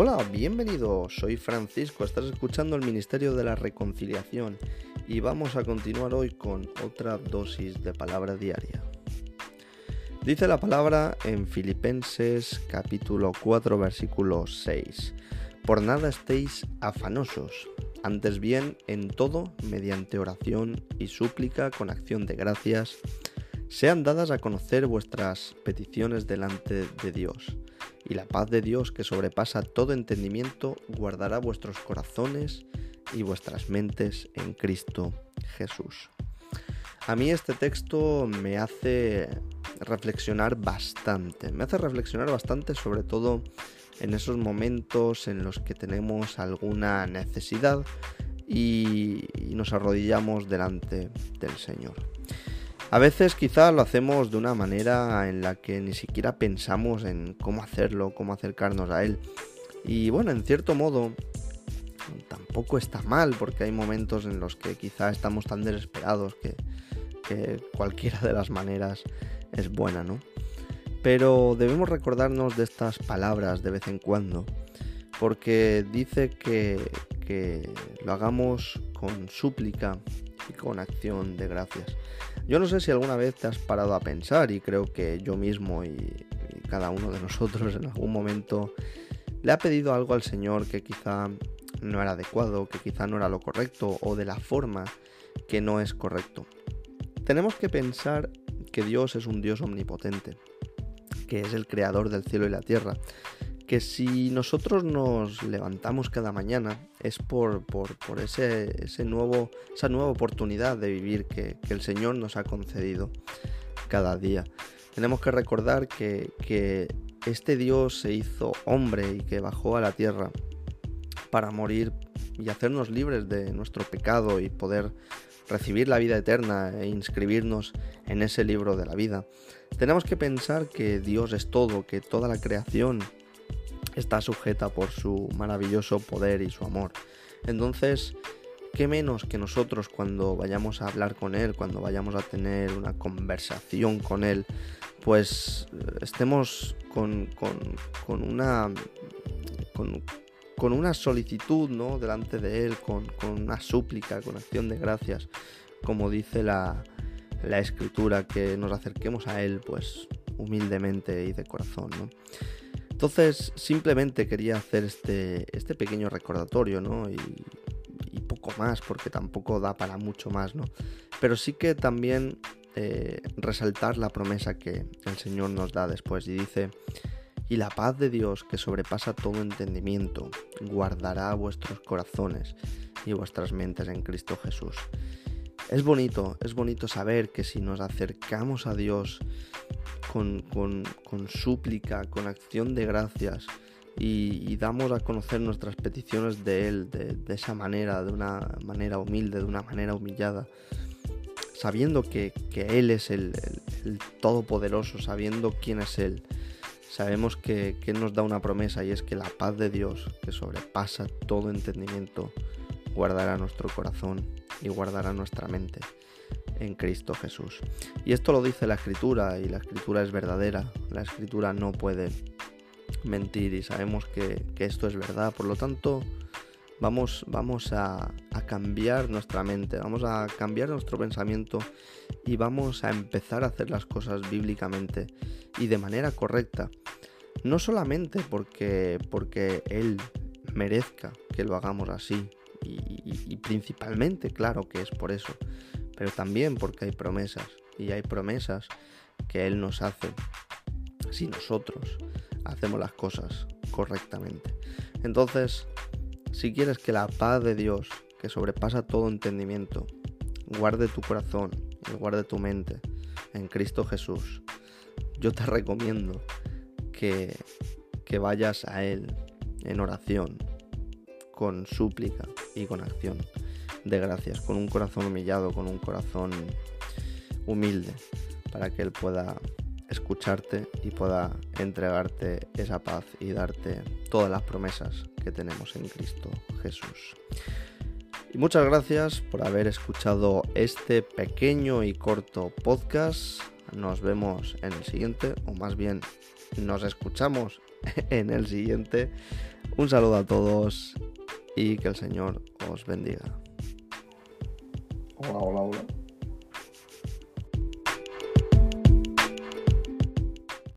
Hola, bienvenido, soy Francisco, estás escuchando el Ministerio de la Reconciliación y vamos a continuar hoy con otra dosis de palabra diaria. Dice la palabra en Filipenses capítulo 4 versículo 6, Por nada estéis afanosos, antes bien en todo, mediante oración y súplica con acción de gracias, sean dadas a conocer vuestras peticiones delante de Dios y la paz de Dios que sobrepasa todo entendimiento guardará vuestros corazones y vuestras mentes en Cristo Jesús. A mí este texto me hace reflexionar bastante, me hace reflexionar bastante sobre todo en esos momentos en los que tenemos alguna necesidad y, nos arrodillamos delante del Señor. A veces quizá lo hacemos de una manera en la que ni siquiera pensamos en cómo hacerlo, cómo acercarnos a Él. Y bueno, en cierto modo, tampoco está mal, porque hay momentos en los que quizá estamos tan desesperados que, cualquiera de las maneras es buena, ¿no? Pero debemos recordarnos de estas palabras de vez en cuando, porque dice que, que lo hagamos con súplica y con acción de gracias. Yo no sé si alguna vez te has parado a pensar y creo que yo mismo y, cada uno de nosotros en algún momento le ha pedido algo al Señor que quizá no era adecuado, que quizá no era lo correcto o de la forma que no es correcto. Tenemos que pensar que Dios es un Dios omnipotente, que es el creador del cielo y la tierra, que si nosotros nos levantamos cada mañana es por, por, ese, ese, nuevo, esa nueva oportunidad de vivir que, el Señor nos ha concedido cada día. Tenemos que recordar que, que este Dios se hizo hombre y que bajó a la tierra para morir y hacernos libres de nuestro pecado y poder recibir la vida eterna e inscribirnos en ese libro de la vida. Tenemos que pensar que Dios es todo, que toda la creación está sujeta por su maravilloso poder y su amor. Entonces, ¿qué menos que nosotros cuando vayamos a hablar con Él, cuando vayamos a tener una conversación con Él, pues eh, estemos con, con, una... Con, una solicitud ¿no? delante de Él, con, una súplica, con acción de gracias, como dice la, la escritura, que nos acerquemos a Él pues humildemente y de corazón. Entonces, simplemente quería hacer este, este pequeño recordatorio, ¿no? Y, poco más, porque tampoco da para mucho más, ¿no? Pero sí que también eh, resaltar la promesa que el Señor nos da después y dice, y la paz de Dios que sobrepasa todo entendimiento, guardará vuestros corazones y vuestras mentes en Cristo Jesús. Es bonito, es bonito saber que si nos acercamos a Dios con, súplica, con acción de gracias y, damos a conocer nuestras peticiones de Él de, esa manera, de una manera humilde, de una manera humillada, sabiendo que, Él es el, Todopoderoso, sabiendo quién es Él. Sabemos que, que Él nos da una promesa y es que la paz de Dios, que sobrepasa todo entendimiento, guardará nuestro corazón y guardará nuestra mente en Cristo Jesús. Y esto lo dice la escritura y la escritura es verdadera. La escritura no puede mentir y sabemos que, esto es verdad. Por lo tanto, vamos, vamos a, a, cambiar nuestra mente, vamos a cambiar nuestro pensamiento y vamos a empezar a hacer las cosas bíblicamente y de manera correcta. No solamente porque, porque Él merezca que lo hagamos así, y principalmente, claro que es por eso, pero también porque hay promesas y hay promesas que Él nos hace si nosotros hacemos las cosas correctamente. Entonces, si quieres que la paz de Dios, que sobrepasa todo entendimiento, guarde tu corazón y guarde tu mente en Cristo Jesús, yo te recomiendo que, que vayas a Él en oración, con súplica y con acción de gracias, con un corazón humillado, con un corazón humilde, para que Él pueda escucharte y pueda entregarte esa paz y darte todas las promesas que tenemos en Cristo Jesús. Y muchas gracias por haber escuchado este pequeño y corto podcast. Nos vemos en el siguiente, o más bien nos escuchamos en el siguiente. Un saludo a todos y que el Señor os bendiga. Hola, hola, hola.